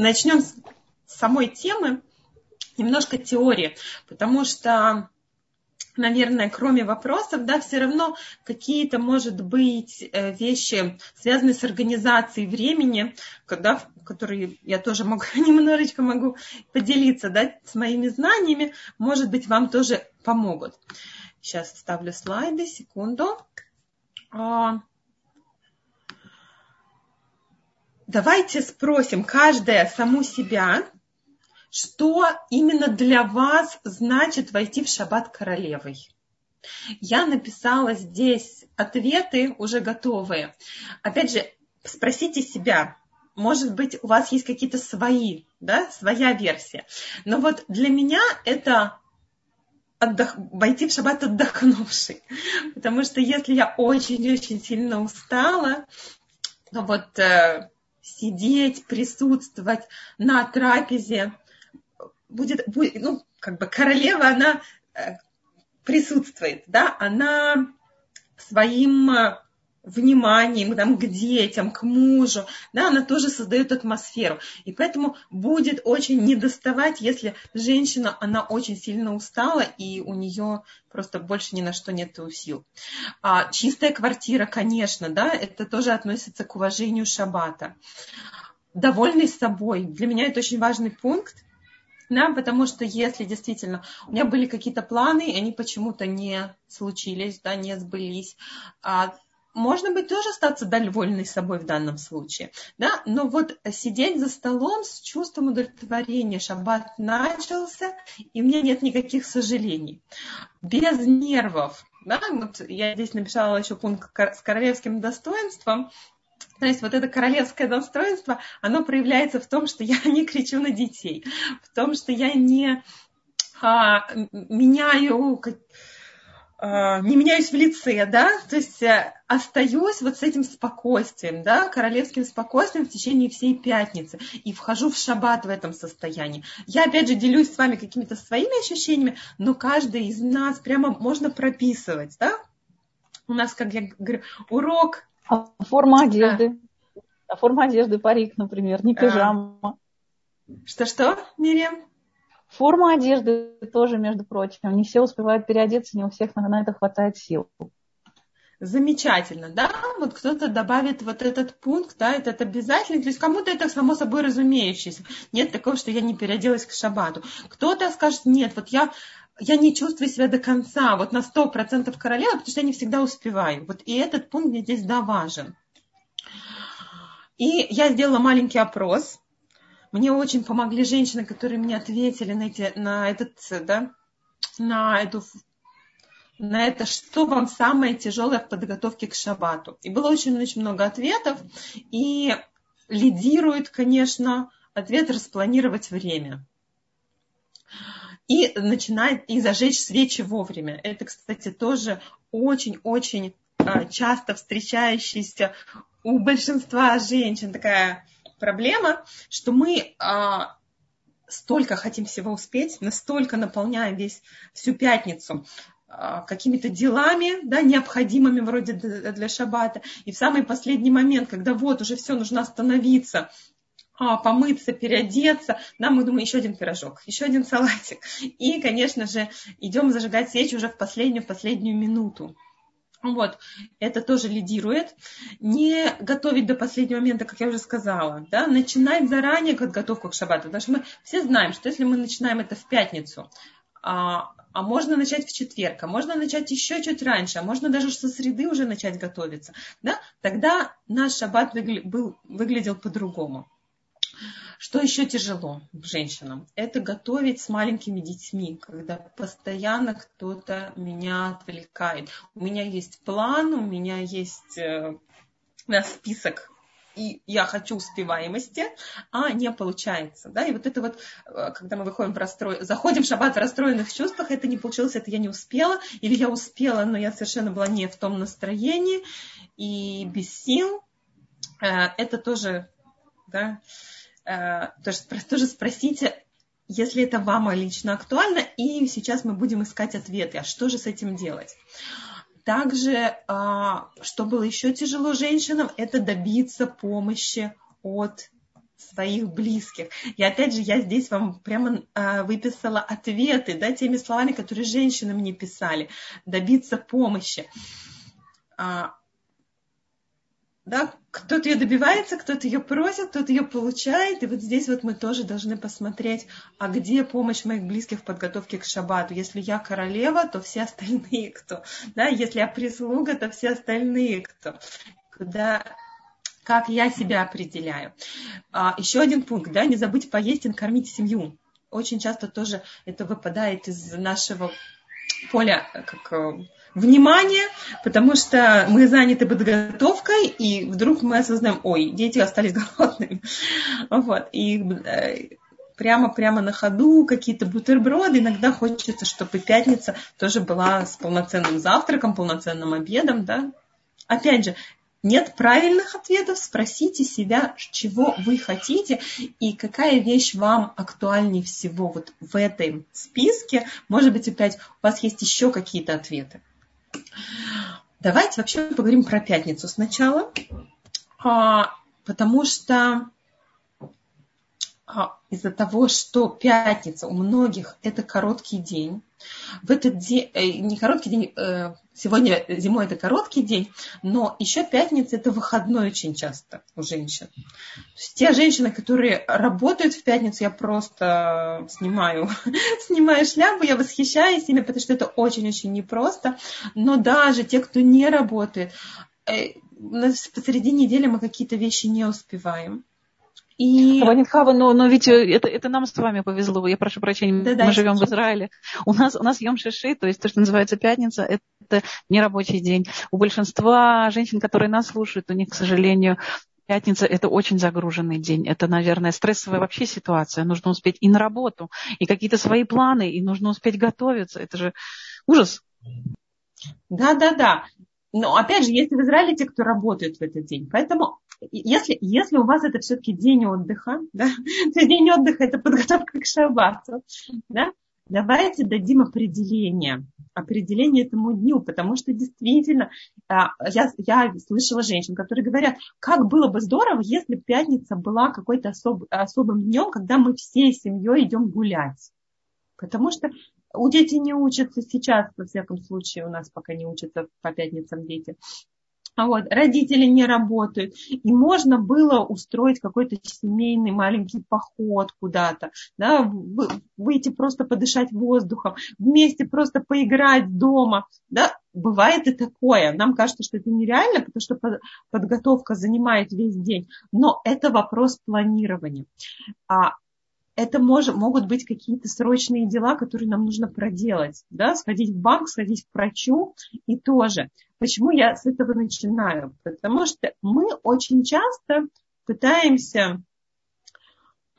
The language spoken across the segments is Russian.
начнем с самой темы, немножко теории, потому что наверное, кроме вопросов, да, все равно какие-то, может быть, э, вещи, связанные с организацией времени, когда, которые я тоже могу, немножечко могу поделиться, да, с моими знаниями, может быть, вам тоже помогут. Сейчас ставлю слайды, секунду. А, давайте спросим каждая саму себя, что именно для вас значит войти в шаббат королевой. Я написала здесь ответы уже готовые. Опять же, спросите себя, может быть, у вас есть какие-то свои, да, своя версия. Но вот для меня это отдох... войти в шаббат отдохнувший. Потому что если я очень-очень сильно устала, то вот э, сидеть, присутствовать на трапезе, будет, будет, ну, как бы королева, она э, присутствует, да, она своим э, вниманием там, к детям, к мужу, да, она тоже создает атмосферу. И поэтому будет очень недоставать, если женщина, она очень сильно устала, и у нее просто больше ни на что нет сил. А, чистая квартира, конечно, да, это тоже относится к уважению шаббата. Довольный собой. Для меня это очень важный пункт, да, потому что если действительно у меня были какие-то планы, и они почему-то не случились, да, не сбылись, а, можно быть тоже остаться довольной собой в данном случае, да, но вот сидеть за столом с чувством удовлетворения, шаббат начался, и у меня нет никаких сожалений, без нервов, да, вот я здесь написала еще пункт с королевским достоинством, то есть вот это королевское достоинство, оно проявляется в том, что я не кричу на детей, в том, что я не а, меняю, не меняюсь в лице, да, то есть а, остаюсь вот с этим спокойствием, да, королевским спокойствием в течение всей пятницы и вхожу в шаббат в этом состоянии. Я опять же делюсь с вами какими-то своими ощущениями, но каждый из нас прямо можно прописывать, да. У нас, как я говорю, урок а форма одежды? А форма одежды, парик, например, не пижама. Что-что, Мириам? Форма одежды тоже, между прочим. Не все успевают переодеться, не у всех на это хватает сил. Замечательно, да? Вот кто-то добавит вот этот пункт, да, этот обязательный, то есть кому-то это само собой разумеющееся. Нет такого, что я не переоделась к шабату. Кто-то скажет, нет, вот я я не чувствую себя до конца, вот на сто процентов королева, потому что я не всегда успеваю. Вот и этот пункт мне здесь да важен. И я сделала маленький опрос. Мне очень помогли женщины, которые мне ответили на, эти, на этот, да, на эту на это, что вам самое тяжелое в подготовке к шабату. И было очень-очень много ответов. И лидирует, конечно, ответ распланировать время и начинает и зажечь свечи вовремя. Это, кстати, тоже очень-очень а, часто встречающаяся у большинства женщин такая проблема, что мы а, столько хотим всего успеть, настолько наполняем весь всю пятницу а, какими-то делами, да, необходимыми вроде для шаббата. И в самый последний момент, когда вот уже все, нужно остановиться, а, помыться, переодеться. Да, мы думаем, еще один пирожок, еще один салатик. И, конечно же, идем зажигать свечи уже в последнюю, в последнюю минуту. Вот, это тоже лидирует. Не готовить до последнего момента, как я уже сказала, да, начинать заранее подготовку к шаббату, потому что мы все знаем, что если мы начинаем это в пятницу, а, а можно начать в четверг, а можно начать еще чуть раньше, а можно даже со среды уже начать готовиться, да, тогда наш шаббат выгля- был, выглядел по-другому. Что еще тяжело женщинам? Это готовить с маленькими детьми, когда постоянно кто-то меня отвлекает. У меня есть план, у меня есть э, список и я хочу успеваемости, а не получается. Да? И вот это вот, э, когда мы выходим в расстрой... заходим в шаббат в расстроенных чувствах, это не получилось, это я не успела, или я успела, но я совершенно была не в том настроении и без сил. Э, это тоже да, тоже, тоже спросите, если это вам лично актуально, и сейчас мы будем искать ответы, а что же с этим делать. Также, а, что было еще тяжело женщинам, это добиться помощи от своих близких. И опять же, я здесь вам прямо а, выписала ответы, да, теми словами, которые женщины мне писали, добиться помощи. А, да, кто-то ее добивается, кто-то ее просит, кто-то ее получает. И вот здесь вот мы тоже должны посмотреть, а где помощь моих близких в подготовке к шаббату. Если я королева, то все остальные кто. Да, если я прислуга, то все остальные кто. Куда как я себя определяю. А, еще один пункт, да, не забыть поесть и накормить семью. Очень часто тоже это выпадает из нашего поля как э, внимания, потому что мы заняты подготовкой, и вдруг мы осознаем, ой, дети остались голодными. Вот. И э, прямо-прямо на ходу какие-то бутерброды. Иногда хочется, чтобы пятница тоже была с полноценным завтраком, полноценным обедом, да. Опять же, нет правильных ответов, спросите себя, чего вы хотите и какая вещь вам актуальнее всего вот в этом списке. Может быть, опять у вас есть еще какие-то ответы. Давайте вообще поговорим про пятницу сначала, а, потому что а, из-за того, что пятница у многих это короткий день, в этот день, э, не короткий день, э, сегодня зимой это короткий день, но еще пятница это выходной очень часто у женщин. Те женщины, которые работают в пятницу, я просто снимаю, снимаю шляпу, я восхищаюсь ими, потому что это очень-очень непросто. Но даже те, кто не работает, э, посреди недели мы какие-то вещи не успеваем. И... Ванитхава, но, но ведь э, это, это нам с вами повезло. Я прошу прощения, да, мы да, живем в Израиле. У нас, у нас Йом Шиши, то есть то, что называется пятница, это не рабочий день. У большинства женщин, которые нас слушают, у них, к сожалению, Пятница – это очень загруженный день. Это, наверное, стрессовая вообще ситуация. Нужно успеть и на работу, и какие-то свои планы, и нужно успеть готовиться. Это же ужас. Да, да, да. Но опять же, есть в Израиле те, кто работает в этот день. Поэтому если, если у вас это все-таки день отдыха, да, то день отдыха это подготовка к шаббату, да, давайте дадим определение, определение этому дню, потому что действительно а, я, я слышала женщин, которые говорят, как было бы здорово, если пятница была какой-то особ, особым днем, когда мы всей семьей идем гулять. Потому что у детей не учатся сейчас, во всяком случае, у нас пока не учатся по пятницам дети. Вот, родители не работают, и можно было устроить какой-то семейный маленький поход куда-то, да, выйти просто подышать воздухом, вместе просто поиграть дома, да, бывает и такое. Нам кажется, что это нереально, потому что подготовка занимает весь день, но это вопрос планирования. А это может, могут быть какие-то срочные дела, которые нам нужно проделать, да, сходить в банк, сходить к врачу и тоже. Почему я с этого начинаю? Потому что мы очень часто пытаемся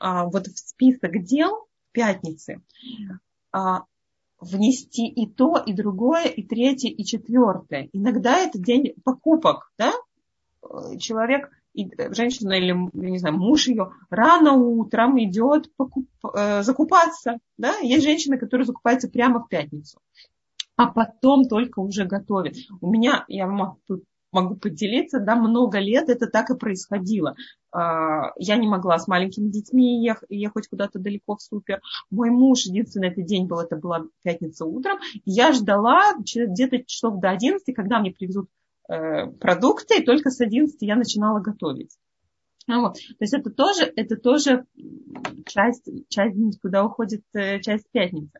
а, вот в список дел пятницы а, внести и то, и другое, и третье, и четвертое. Иногда это день покупок, да? Человек и женщина или, не знаю, муж ее рано утром идет покуп, э, закупаться. Да? Есть женщины, которые закупаются прямо в пятницу, а потом только уже готовят. У меня, я могу, могу поделиться, да, много лет это так и происходило. А, я не могла с маленькими детьми ехать, ехать куда-то далеко в супер. Мой муж, единственный этот день был, это была пятница утром. Я ждала где-то часов до 11, когда мне привезут Э, продукты, и только с 11 я начинала готовить. Ну вот. То есть это тоже, это тоже часть, часть куда уходит э, часть пятницы.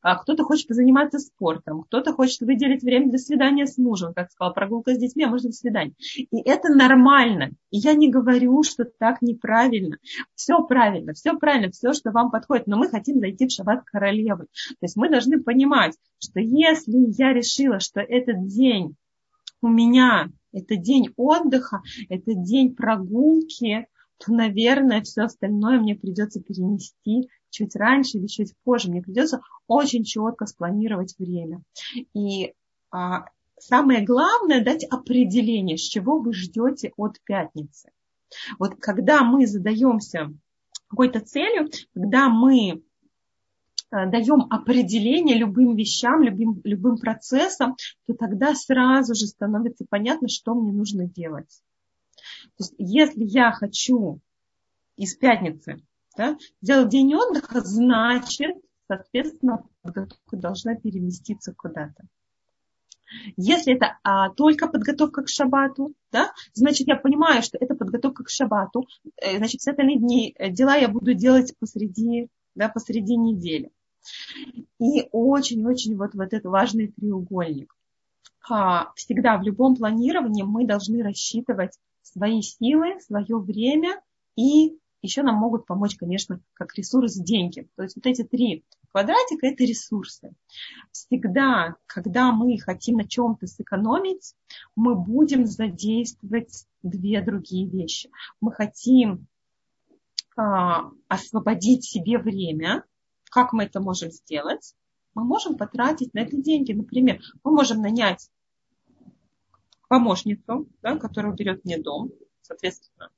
А кто-то хочет позаниматься спортом, кто-то хочет выделить время для свидания с мужем, как сказала, прогулка с детьми, а можно свидание. И это нормально. И я не говорю, что так неправильно. Все правильно, все правильно, все, что вам подходит. Но мы хотим зайти в шаббат королевы. То есть мы должны понимать, что если я решила, что этот день у меня это день отдыха, это день прогулки, то, наверное, все остальное мне придется перенести чуть раньше или чуть позже. Мне придется очень четко спланировать время. И а, самое главное дать определение, с чего вы ждете от пятницы. Вот когда мы задаемся какой-то целью, когда мы даем определение любым вещам, любым, любым процессам, то тогда сразу же становится понятно, что мне нужно делать. То есть, если я хочу из пятницы, да, сделать день отдыха, значит, соответственно, подготовка должна переместиться куда-то. Если это а, только подготовка к шабату, да, значит, я понимаю, что это подготовка к шабату, э, значит, с остальные дни э, дела я буду делать посреди, да, посреди недели. И очень-очень вот, вот этот важный треугольник. А, всегда в любом планировании мы должны рассчитывать свои силы, свое время и еще нам могут помочь, конечно, как ресурс деньги. То есть вот эти три квадратика – это ресурсы. Всегда, когда мы хотим на чем-то сэкономить, мы будем задействовать две другие вещи. Мы хотим а, освободить себе время. Как мы это можем сделать? Мы можем потратить на это деньги. Например, мы можем нанять помощницу, да, которая уберет мне дом, соответственно,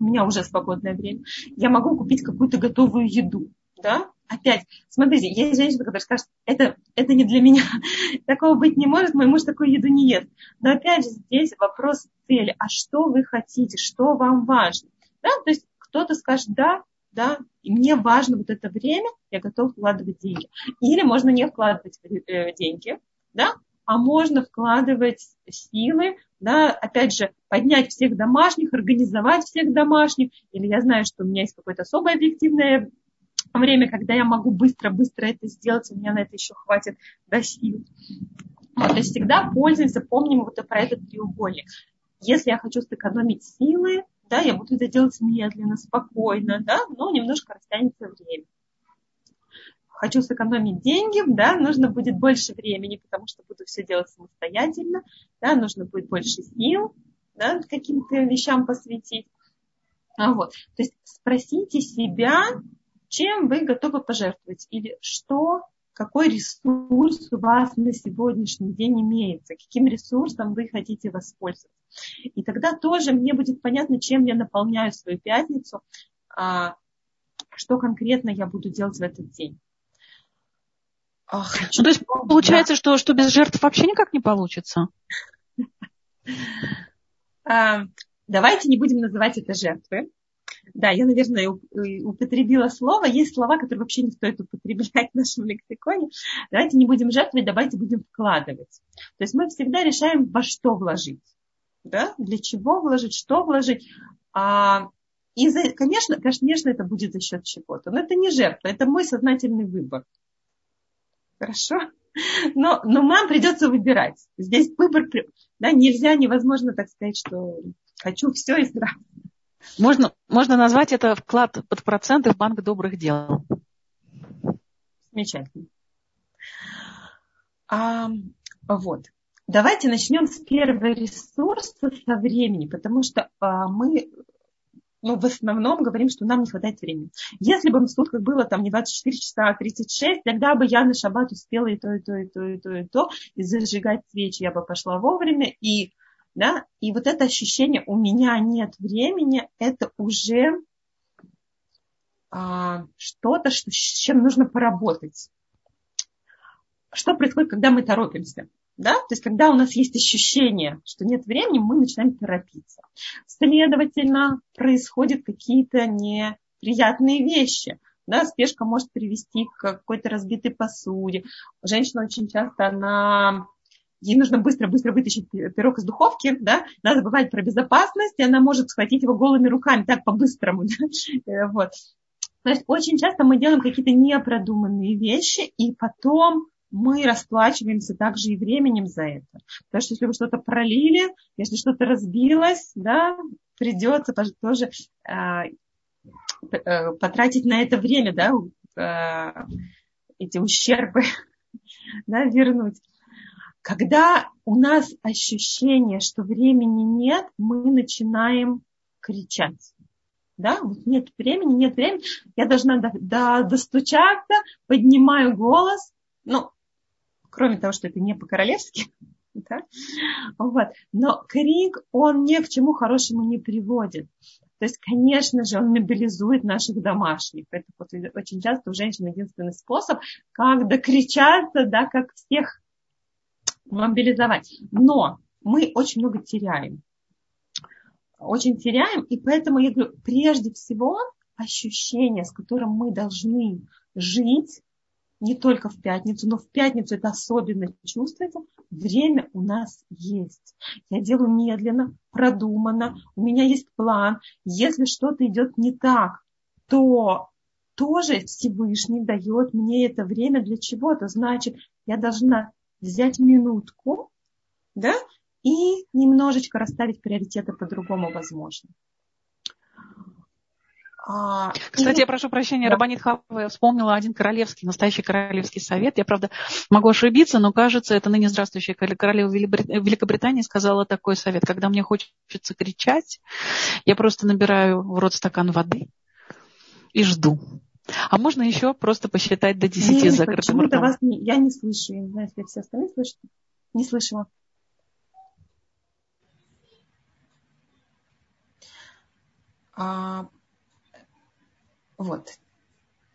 у меня уже свободное время, я могу купить какую-то готовую еду, да, опять, смотрите, есть женщина, которая скажет, это, это не для меня, такого быть не может, мой муж такую еду не ест. Но опять же здесь вопрос цели, а что вы хотите, что вам важно, да, то есть кто-то скажет, да, да, и мне важно вот это время, я готов вкладывать деньги. Или можно не вкладывать э, деньги, да, а можно вкладывать силы, да, опять же, поднять всех домашних, организовать всех домашних, или я знаю, что у меня есть какое-то особое объективное время, когда я могу быстро-быстро это сделать, у меня на это еще хватит да, сил. Вот, то есть всегда пользуемся, помним вот про этот треугольник. Если я хочу сэкономить силы, да, я буду это делать медленно, спокойно, да, но немножко растянется время хочу сэкономить деньги, да, нужно будет больше времени, потому что буду все делать самостоятельно, да, нужно будет больше сил, да, каким-то вещам посвятить. А вот. То есть спросите себя, чем вы готовы пожертвовать или что, какой ресурс у вас на сегодняшний день имеется, каким ресурсом вы хотите воспользоваться. И тогда тоже мне будет понятно, чем я наполняю свою пятницу, а, что конкретно я буду делать в этот день. Ах, ну, то есть получается, да. что, что без жертв вообще никак не получится? А, давайте не будем называть это жертвы. Да, я, наверное, употребила слово. Есть слова, которые вообще не стоит употреблять в нашем лексиконе. Давайте не будем жертвовать, давайте будем вкладывать. То есть мы всегда решаем, во что вложить. Да? Для чего вложить, что вложить. А, и, за, конечно, конечно, это будет за счет чего-то. Но это не жертва, это мой сознательный выбор. Хорошо? Но, но нам придется выбирать. Здесь выбор, да, нельзя, невозможно так сказать, что хочу все и сразу. Можно, можно назвать это вклад под проценты в банк добрых дел. Замечательно. А, вот. Давайте начнем с первого ресурса со времени, потому что а, мы ну, в основном говорим, что нам не хватает времени. Если бы в сутках было там не 24 часа, а 36, тогда бы я на шаббат успела и то, и то, и то, и то, и то, и зажигать свечи я бы пошла вовремя, и, да, и вот это ощущение «у меня нет времени», это уже а, что-то, что, с чем нужно поработать. Что происходит, когда мы торопимся? Да? То есть, когда у нас есть ощущение, что нет времени, мы начинаем торопиться. Следовательно, происходят какие-то неприятные вещи. Да, спешка может привести к какой-то разбитой посуде. Женщина очень часто, она ей нужно быстро-быстро вытащить пирог из духовки, да, надо забывать про безопасность, и она может схватить его голыми руками, так по-быстрому, да? Э, вот. То есть очень часто мы делаем какие-то непродуманные вещи, и потом мы расплачиваемся также и временем за это. Потому что если вы что-то пролили, если что-то разбилось, да, придется тоже э, э, потратить на это время, да, э, эти ущербы да, вернуть. Когда у нас ощущение, что времени нет, мы начинаем кричать. Да, вот нет времени, нет времени, я должна до, до, достучаться, поднимаю голос, ну, кроме того, что это не по-королевски, да? вот. но крик, он ни к чему хорошему не приводит. То есть, конечно же, он мобилизует наших домашних. Это вот очень часто у женщин единственный способ, как докричаться, да, как всех мобилизовать. Но мы очень много теряем. очень теряем. И поэтому я говорю, прежде всего ощущение, с которым мы должны жить, не только в пятницу, но в пятницу это особенно чувствуется, время у нас есть. Я делаю медленно, продуманно, у меня есть план. Если что-то идет не так, то тоже Всевышний дает мне это время для чего-то. Значит, я должна взять минутку, да, и немножечко расставить приоритеты по-другому возможно. А, Кстати, и... я прошу прощения, да. Рабанит Хава, я вспомнила один королевский, настоящий королевский совет. Я, правда, могу ошибиться, но кажется, это ныне здравствующая королева Великобритании сказала такой совет. Когда мне хочется кричать, я просто набираю в рот стакан воды и жду. А можно еще просто посчитать до 10 Нет, закрытым ртом? Вас не, я не слышу, я не знаю, если все остальные слышат. Не слышала. А, вот.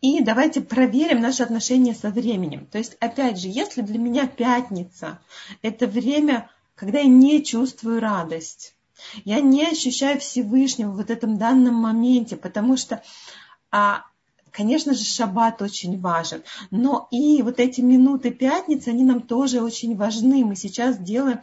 И давайте проверим наши отношения со временем. То есть, опять же, если для меня пятница – это время, когда я не чувствую радость, я не ощущаю Всевышнего в этом данном моменте, потому что, а, конечно же, шаббат очень важен, но и вот эти минуты пятницы, они нам тоже очень важны. Мы сейчас делаем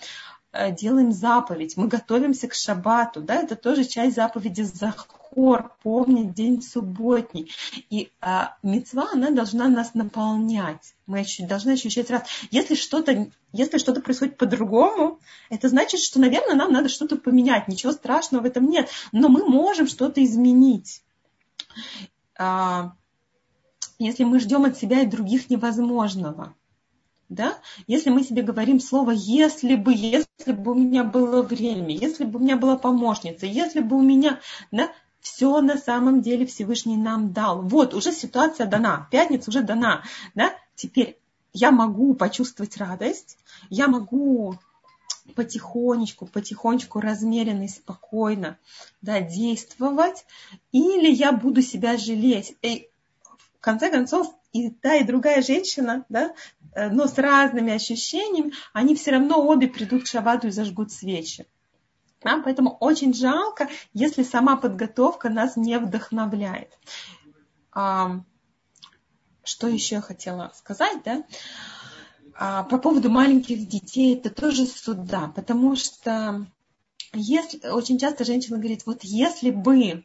Э, делаем заповедь, мы готовимся к шаббату, да, это тоже часть заповеди Захор, помнить день субботний. И а, мецва, она должна нас наполнять. Мы должны ощущать раз. Если что-то, если что-то происходит по-другому, это значит, что, наверное, нам надо что-то поменять. Ничего страшного в этом нет. Но мы можем что-то изменить. А, если мы ждем от себя и других невозможного да, если мы себе говорим слово «если бы», «если бы у меня было время», «если бы у меня была помощница», «если бы у меня», да, все на самом деле Всевышний нам дал. Вот, уже ситуация дана, пятница уже дана, да, теперь я могу почувствовать радость, я могу потихонечку, потихонечку, размеренно и спокойно да, действовать, или я буду себя жалеть. В конце концов, и та, и другая женщина, да, э, но с разными ощущениями, они все равно обе придут к шабату и зажгут свечи. Да, поэтому очень жалко, если сама подготовка нас не вдохновляет. А, что еще я хотела сказать, да? А, по поводу маленьких детей, это тоже суда, потому что если, очень часто женщина говорит, вот если бы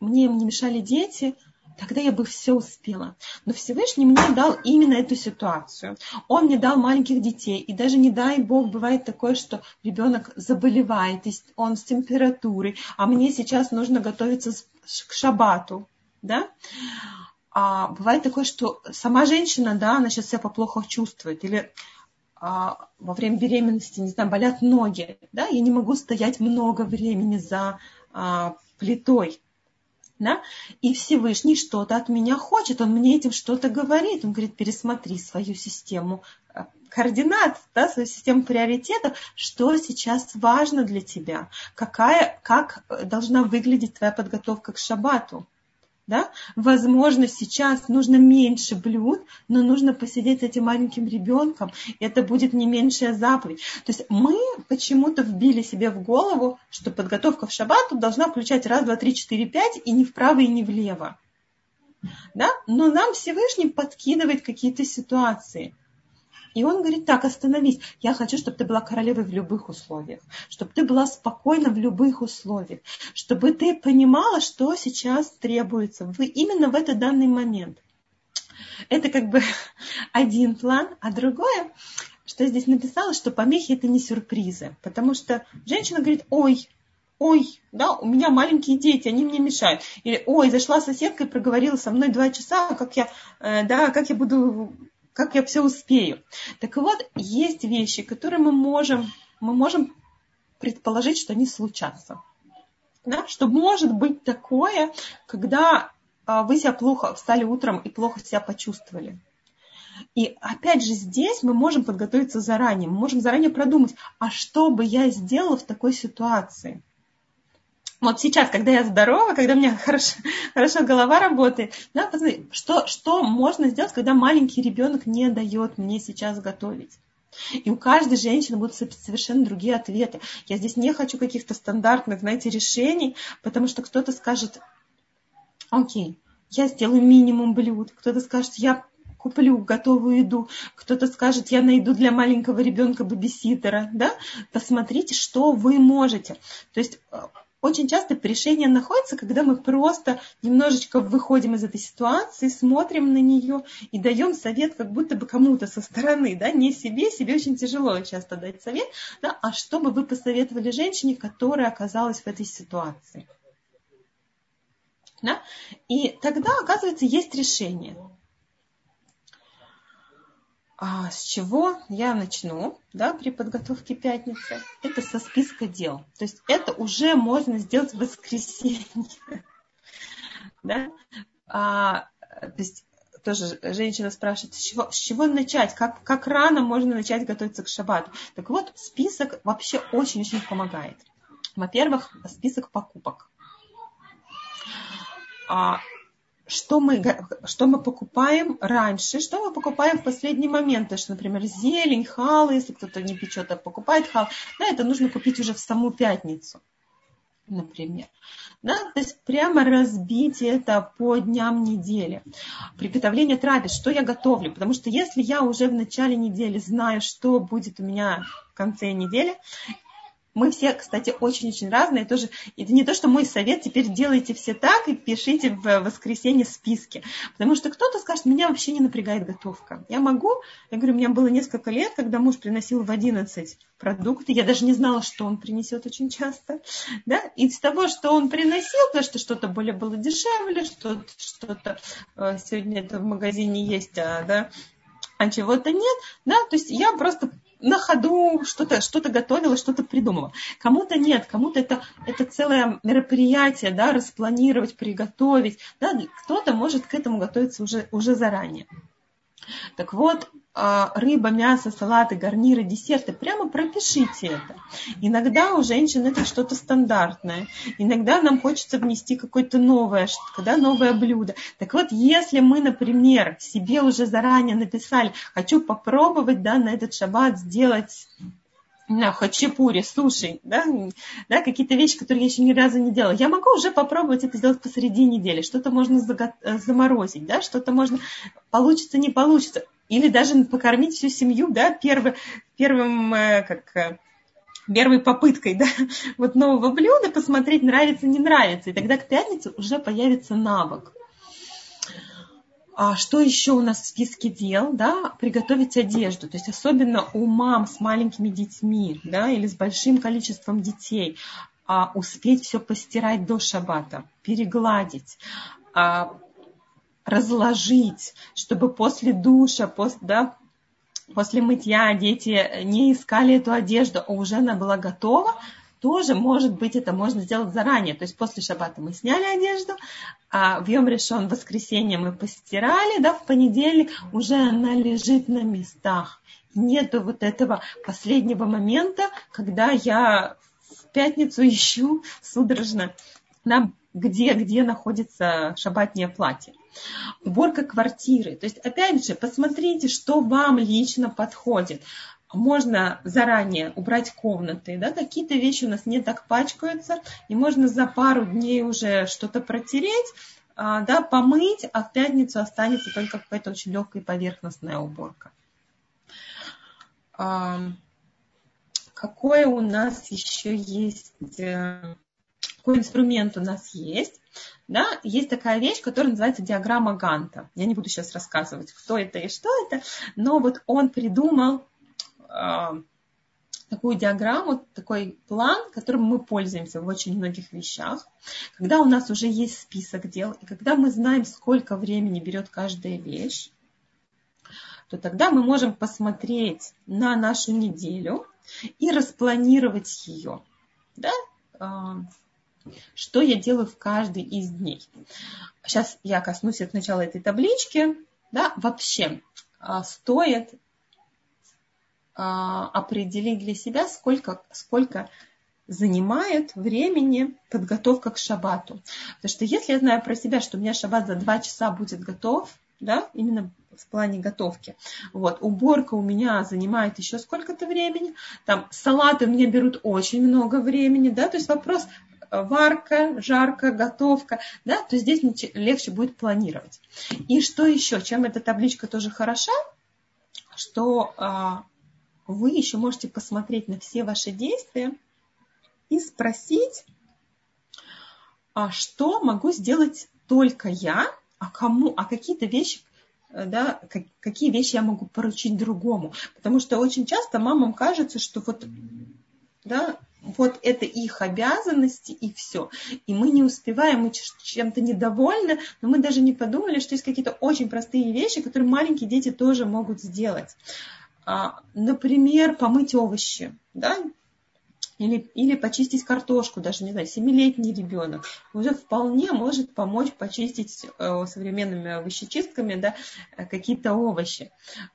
мне не мешали дети, тогда я бы все успела. Но Всевышний мне дал именно эту ситуацию. Он мне дал маленьких детей. И даже не дай Бог, бывает такое, что ребенок заболевает, он с температурой, а мне сейчас нужно готовиться к шабату. Да? А бывает такое, что сама женщина, да, она сейчас себя плохо чувствует. Или а, во время беременности, не знаю, болят ноги. Да? Я не могу стоять много времени за а, плитой да, и Всевышний что-то от меня хочет, он мне этим что-то говорит, он говорит, пересмотри свою систему э, координат, да, свою систему приоритетов, что сейчас важно для тебя, какая, как э, должна выглядеть твоя подготовка к шабату. Да? Возможно, сейчас нужно меньше блюд, но нужно посидеть с этим маленьким ребенком. Это будет не меньшая заповедь. То есть мы почему-то вбили себе в голову, что подготовка в шаббат должна включать раз, два, три, четыре, пять, и не вправо, и не влево. Да? Но нам Всевышний подкидывает какие-то ситуации – и он говорит, так, остановись. Я хочу, чтобы ты была королевой в любых условиях, чтобы ты была спокойна в любых условиях, чтобы ты понимала, что сейчас требуется в, именно в этот данный момент. Это как бы один план, а другое, что я здесь написала, что помехи это не сюрпризы, потому что женщина говорит, ой, ой, да, у меня маленькие дети, они мне мешают. Или, ой, зашла соседка и проговорила со мной два часа, как я, э, да, как я буду как я все успею. Так вот, есть вещи, которые мы можем, мы можем предположить, что они случатся. Да? Что может быть такое, когда а, вы себя плохо встали утром и плохо себя почувствовали. И опять же здесь мы можем подготовиться заранее, мы можем заранее продумать, а что бы я сделала в такой ситуации – вот сейчас, когда я здорова, когда у меня хорошо, хорошо голова работает, да, посмотри, что, что можно сделать, когда маленький ребенок не дает мне сейчас готовить. И у каждой женщины будут совершенно другие ответы. Я здесь не хочу каких-то стандартных, знаете, решений, потому что кто-то скажет, окей, я сделаю минимум блюд, кто-то скажет, я куплю готовую еду, кто-то скажет, я найду для маленького ребенка бабиситера, да, посмотрите, что вы можете. То есть э, очень часто решение находится, когда мы просто немножечко выходим из этой ситуации, смотрим на нее и даем совет как будто бы кому-то со стороны, да, не себе, себе очень тяжело часто дать совет, да, а что бы вы посоветовали женщине, которая оказалась в этой ситуации. Да? И тогда, оказывается, есть решение. А с чего я начну да, при подготовке пятницы? Это со списка дел. То есть это уже можно сделать в воскресенье. Да? А, то есть тоже женщина спрашивает, с чего, с чего начать, как, как рано можно начать готовиться к шаббату. Так вот, список вообще очень-очень помогает. Во-первых, список покупок. А, что мы, что мы покупаем раньше, что мы покупаем в последний момент. То есть, например, зелень, хал, если кто-то не печет, а покупает хал, да, это нужно купить уже в саму пятницу, например. Да, то есть прямо разбить это по дням недели. Приготовление трапез, что я готовлю. Потому что если я уже в начале недели знаю, что будет у меня в конце недели, мы все, кстати, очень-очень разные. Тоже, это не то, что мой совет, теперь делайте все так и пишите в воскресенье списки. Потому что кто-то скажет, меня вообще не напрягает готовка. Я могу, я говорю, у меня было несколько лет, когда муж приносил в 11 продукты, я даже не знала, что он принесет очень часто. Да? И из того, что он приносил, то, что что-то более было дешевле, что-то, что-то э, сегодня это в магазине есть, а, да, а чего-то нет, да, то есть я просто на ходу что-то что готовила, что-то придумала. Кому-то нет, кому-то это, это целое мероприятие, да, распланировать, приготовить. Да, кто-то может к этому готовиться уже, уже заранее. Так вот, а, рыба, мясо, салаты, гарниры, десерты, прямо пропишите это. Иногда у женщин это что-то стандартное. Иногда нам хочется внести какое-то новое, когда новое блюдо. Так вот, если мы, например, себе уже заранее написали, хочу попробовать да, на этот шаббат сделать на хачапури, суши, да, да, какие-то вещи, которые я еще ни разу не делала. Я могу уже попробовать это сделать посреди недели. Что-то можно э, заморозить, да, что-то можно, получится, не получится. Или даже покормить всю семью, да, первым, первым э, как, э, первой попыткой, да, вот нового блюда, посмотреть, нравится, не нравится. И тогда к пятнице уже появится навык. А что еще у нас в списке дел? Да? Приготовить одежду. То есть особенно у мам с маленькими детьми да, или с большим количеством детей а, успеть все постирать до шабата, перегладить, а, разложить, чтобы после душа, после, да, после мытья дети не искали эту одежду, а уже она была готова, тоже, может быть, это можно сделать заранее. То есть после шаббата мы сняли одежду, а в Йом решен воскресенье мы постирали, да, в понедельник уже она лежит на местах. Нету вот этого последнего момента, когда я в пятницу ищу судорожно, да, где, где находится шабатнее платье. Уборка квартиры. То есть, опять же, посмотрите, что вам лично подходит можно заранее убрать комнаты, да, какие-то вещи у нас не так пачкаются, и можно за пару дней уже что-то протереть, а, да, помыть, а в пятницу останется только какая-то очень легкая поверхностная уборка. Какой у нас еще есть, э, какой инструмент у нас есть? Да, есть такая вещь, которая называется диаграмма Ганта. Я не буду сейчас рассказывать, кто это и что это, но вот он придумал такую диаграмму, такой план, которым мы пользуемся в очень многих вещах. Когда у нас уже есть список дел, и когда мы знаем, сколько времени берет каждая вещь, то тогда мы можем посмотреть на нашу неделю и распланировать ее. Да? А, что я делаю в каждый из дней. Сейчас я коснусь от начала этой таблички. Да? Вообще а, стоит определить для себя, сколько, сколько занимает времени подготовка к шабату. Потому что если я знаю про себя, что у меня шаббат за два часа будет готов, да, именно в плане готовки. Вот, уборка у меня занимает еще сколько-то времени, там салаты у меня берут очень много времени, да, то есть вопрос э, варка, жарка, готовка, да, то здесь легче будет планировать. И что еще, чем эта табличка тоже хороша, что а, вы еще можете посмотреть на все ваши действия и спросить, а что могу сделать только я, а кому, а какие-то вещи, да, какие вещи я могу поручить другому. Потому что очень часто мамам кажется, что вот, да, вот это их обязанности и все. И мы не успеваем, мы чем-то недовольны, но мы даже не подумали, что есть какие-то очень простые вещи, которые маленькие дети тоже могут сделать. А, например, помыть овощи. Да? или, или почистить картошку, даже, не знаю, семилетний ребенок уже вполне может помочь почистить э, современными овощечистками да, какие-то овощи,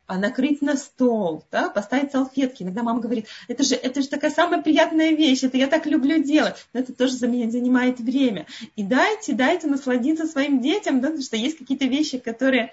а накрыть на стол, да, поставить салфетки. Иногда мама говорит, это же, это же такая самая приятная вещь, это я так люблю делать, но это тоже занимает время. И дайте, дайте насладиться своим детям, да, потому что есть какие-то вещи, которые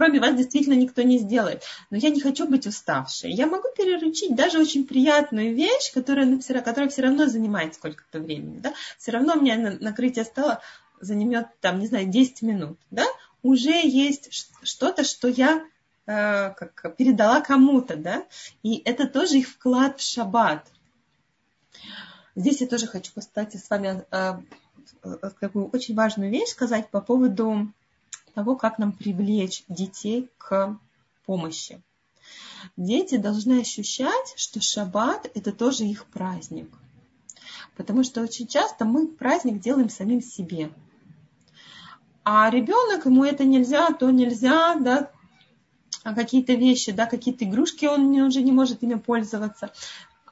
кроме вас действительно никто не сделает. Но я не хочу быть уставшей. Я могу переручить даже очень приятную вещь, которая, ну, которая все равно занимает сколько-то времени. Да? Все равно у меня накрытие стола займет, там, не знаю, 10 минут. Да? Уже есть что-то, что я э, как, передала кому-то. Да? И это тоже их вклад в шаббат. Здесь я тоже хочу, кстати, с вами э, э, такую очень важную вещь сказать по поводу того, как нам привлечь детей к помощи. Дети должны ощущать, что шаббат – это тоже их праздник. Потому что очень часто мы праздник делаем самим себе. А ребенок, ему это нельзя, то нельзя, да, а какие-то вещи, да, какие-то игрушки он уже не может ими пользоваться.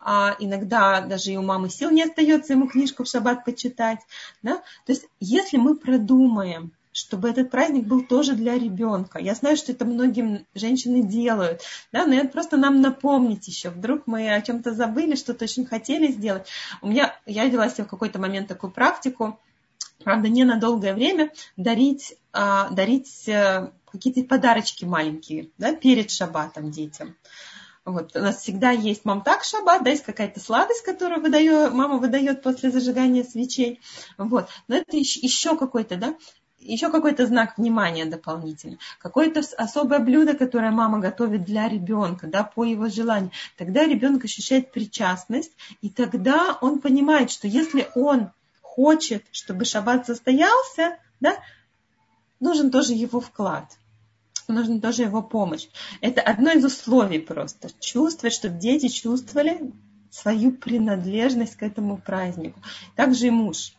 А иногда даже и у мамы сил не остается ему книжку в шаббат почитать. Да? То есть если мы продумаем, чтобы этот праздник был тоже для ребенка. Я знаю, что это многим женщины делают, да, но это просто нам напомнить еще. Вдруг мы о чем-то забыли, что-то очень хотели сделать. У меня, я взяла себе в какой-то момент такую практику, правда, не на долгое время, дарить, а, дарить а, какие-то подарочки маленькие, да, перед шаббатом детям. Вот, у нас всегда есть мамтак шаббат, да, есть какая-то сладость, которую выдаю, мама выдает после зажигания свечей. Вот. Но это еще, еще какой-то, да, еще какой-то знак внимания дополнительно, какое-то особое блюдо, которое мама готовит для ребенка, да, по его желанию, тогда ребенок ощущает причастность, и тогда он понимает, что если он хочет, чтобы шаббат состоялся, да, нужен тоже его вклад, нужна тоже его помощь. Это одно из условий просто. Чувствовать, чтобы дети чувствовали свою принадлежность к этому празднику. Также и муж.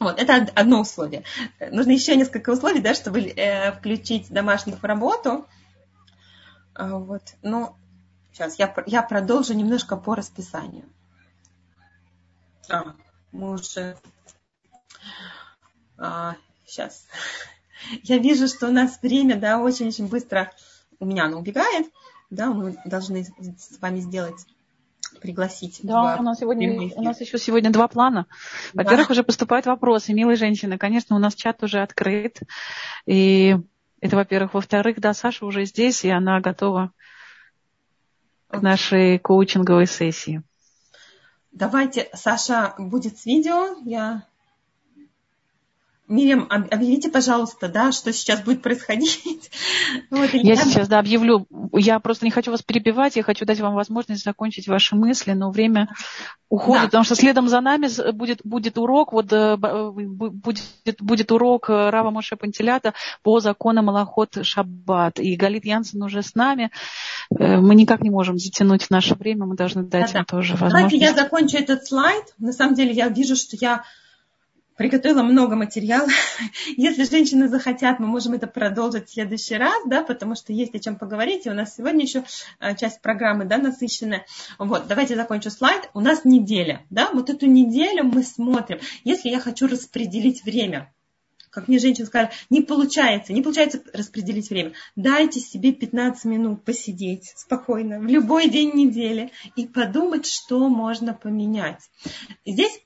Вот, это одно условие. Нужно еще несколько условий, да, чтобы э, включить домашних в работу. А, вот, ну, сейчас я, я продолжу немножко по расписанию. А, мы уже... А, сейчас. Я вижу, что у нас время, да, очень-очень быстро у меня оно убегает. Да, мы должны с вами сделать пригласить. Да, у нас, сегодня, у нас еще сегодня два плана. Во-первых, да. уже поступают вопросы, милые женщины. Конечно, у нас чат уже открыт. И это, во-первых. Во-вторых, да, Саша уже здесь, и она готова к нашей коучинговой сессии. Давайте, Саша будет с видео. Я Мирим, объявите, пожалуйста, да, что сейчас будет происходить. Вот, я, я сейчас, да, объявлю. Я просто не хочу вас перебивать, я хочу дать вам возможность закончить ваши мысли, но время уходит, да. потому что следом за нами будет, будет урок, вот э, э, будет, будет урок э, Рава Моше Пантелята по законам Малахот Шаббат. И Галит Янсен уже с нами. Мы никак не можем затянуть наше время, мы должны дать да, им да. тоже возможность. Давайте я закончу этот слайд. На самом деле я вижу, что я приготовила много материала. Если женщины захотят, мы можем это продолжить в следующий раз, да, потому что есть о чем поговорить. И у нас сегодня еще а, часть программы, да, насыщенная. Вот, давайте закончу слайд. У нас неделя, да, вот эту неделю мы смотрим. Если я хочу распределить время, как мне женщина сказала, не получается, не получается распределить время. Дайте себе 15 минут посидеть спокойно в любой день недели и подумать, что можно поменять. Здесь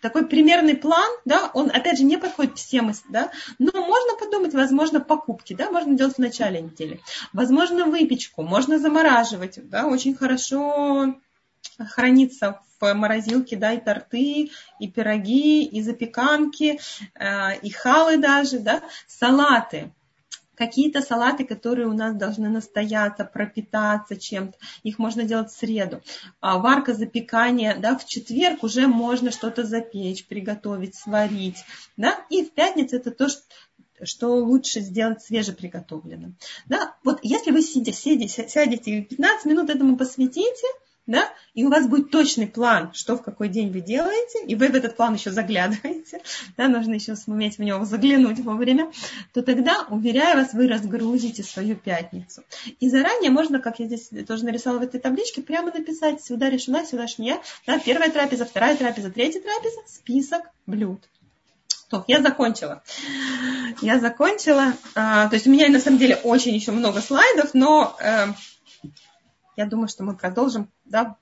такой примерный план, да, он опять же не подходит всем, да, но можно подумать, возможно, покупки, да, можно делать в начале недели. Возможно, выпечку, можно замораживать, да, очень хорошо хранится в морозилке, да, и торты, и пироги, и запеканки, э, и халы даже, да, салаты. Какие-то салаты, которые у нас должны настояться, пропитаться чем-то, их можно делать в среду. А варка запекания, да, в четверг уже можно что-то запечь, приготовить, сварить, да, и в пятницу это то, что что лучше сделать свежеприготовленным. Да? Вот если вы сидите, сидите, сядете 15 минут этому посвятите, да, и у вас будет точный план, что в какой день вы делаете, и вы в этот план еще заглядываете, да, нужно еще суметь в него заглянуть вовремя, то тогда, уверяю вас, вы разгрузите свою пятницу. И заранее можно, как я здесь тоже нарисовала в этой табличке, прямо написать сюда решена, сюда шния, да, первая трапеза, вторая трапеза, третья трапеза, список блюд. То, я закончила. Я закончила. А, то есть у меня на самом деле очень еще много слайдов, но э, я думаю, что мы продолжим да,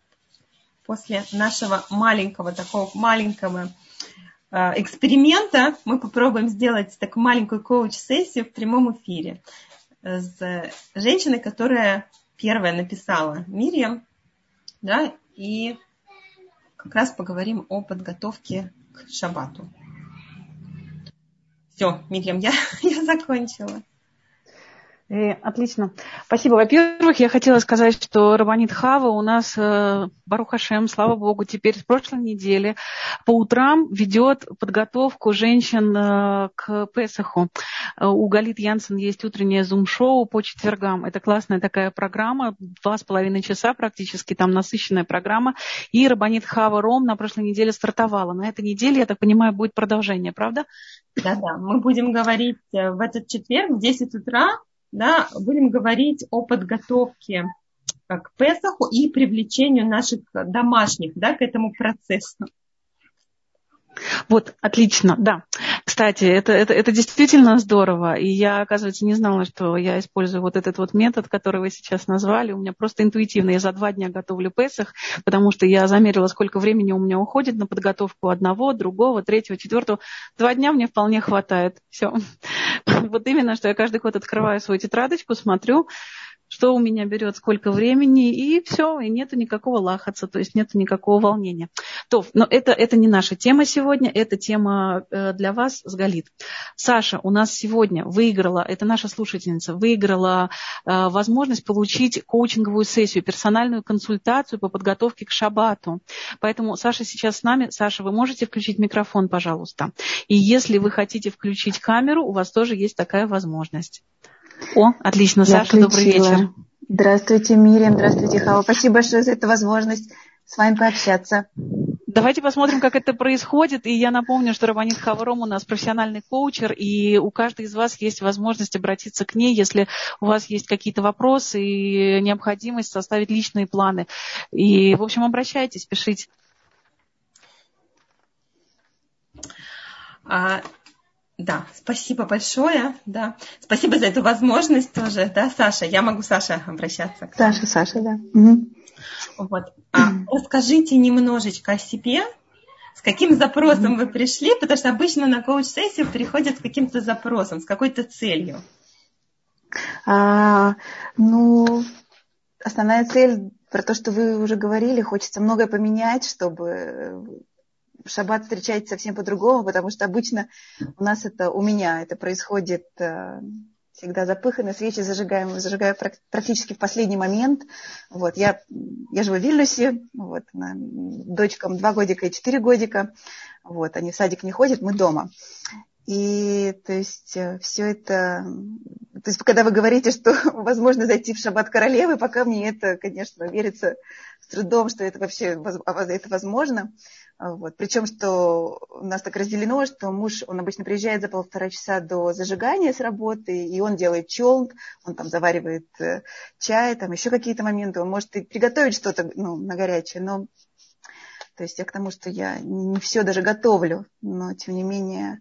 после нашего маленького, такого маленького э, эксперимента. Мы попробуем сделать такую маленькую коуч-сессию в прямом эфире с женщиной, которая первая написала Мирьям, да, и как раз поговорим о подготовке к шабату. Все, Мирьям, я, я закончила. Э, отлично. Спасибо. Во-первых, я хотела сказать, что Рабанит Хава у нас, э, Барухашем, слава богу, теперь с прошлой недели по утрам ведет подготовку женщин э, к Песаху. У Галит Янсен есть утреннее зум-шоу по четвергам. Это классная такая программа, два с половиной часа практически, там насыщенная программа. И Рабанит Хава Ром на прошлой неделе стартовала. На этой неделе, я так понимаю, будет продолжение, правда? Да-да, мы будем говорить в этот четверг в 10 утра да, будем говорить о подготовке э, к Песаху и привлечению наших домашних да, к этому процессу. Вот, отлично, да. Кстати, это, это, это действительно здорово. И я, оказывается, не знала, что я использую вот этот вот метод, который вы сейчас назвали. У меня просто интуитивно. Я за два дня готовлю Песах, потому что я замерила, сколько времени у меня уходит на подготовку одного, другого, третьего, четвертого. Два дня мне вполне хватает. Все. Вот именно, что я каждый год открываю свою тетрадочку, смотрю, что у меня берет, сколько времени, и все, и нету никакого лахаться, то есть нету никакого волнения. То, но это, это не наша тема сегодня, это тема э, для вас с Галит. Саша у нас сегодня выиграла, это наша слушательница, выиграла э, возможность получить коучинговую сессию, персональную консультацию по подготовке к шабату. Поэтому Саша сейчас с нами. Саша, вы можете включить микрофон, пожалуйста. И если вы хотите включить камеру, у вас тоже есть такая возможность. О, отлично, Я Саша, включила. добрый вечер. Здравствуйте, Мириам, здравствуйте, Хава. Спасибо большое за эту возможность с вами пообщаться. Давайте посмотрим, как это происходит. И я напомню, что Рабанит Хаваром у нас профессиональный коучер, и у каждой из вас есть возможность обратиться к ней, если у вас есть какие-то вопросы и необходимость составить личные планы. И, в общем, обращайтесь, пишите. Да, спасибо большое, да. Спасибо за эту возможность тоже, да, Саша. Я могу, Саша, обращаться. Саша, Саша, да. Угу. Вот. А, расскажите немножечко о себе, с каким запросом вы пришли, потому что обычно на коуч-сессию приходят с каким-то запросом, с какой-то целью. А, ну, основная цель про то, что вы уже говорили, хочется многое поменять, чтобы шаббат встречается совсем по-другому, потому что обычно у нас это, у меня это происходит э, всегда запыханы, свечи зажигаем, зажигаю практически в последний момент. Вот, я, я живу в Вильнюсе, вот, дочкам два годика и четыре годика, вот, они в садик не ходят, мы дома. И то есть э, все это, то есть когда вы говорите, что возможно зайти в шаббат королевы, пока мне это, конечно, верится с трудом, что это вообще это возможно. Вот. Причем, что у нас так разделено, что муж, он обычно приезжает за полтора часа до зажигания с работы, и он делает челнг, он там заваривает э, чай, там еще какие-то моменты, он может и приготовить что-то ну, на горячее, но то есть я к тому, что я не все даже готовлю, но тем не менее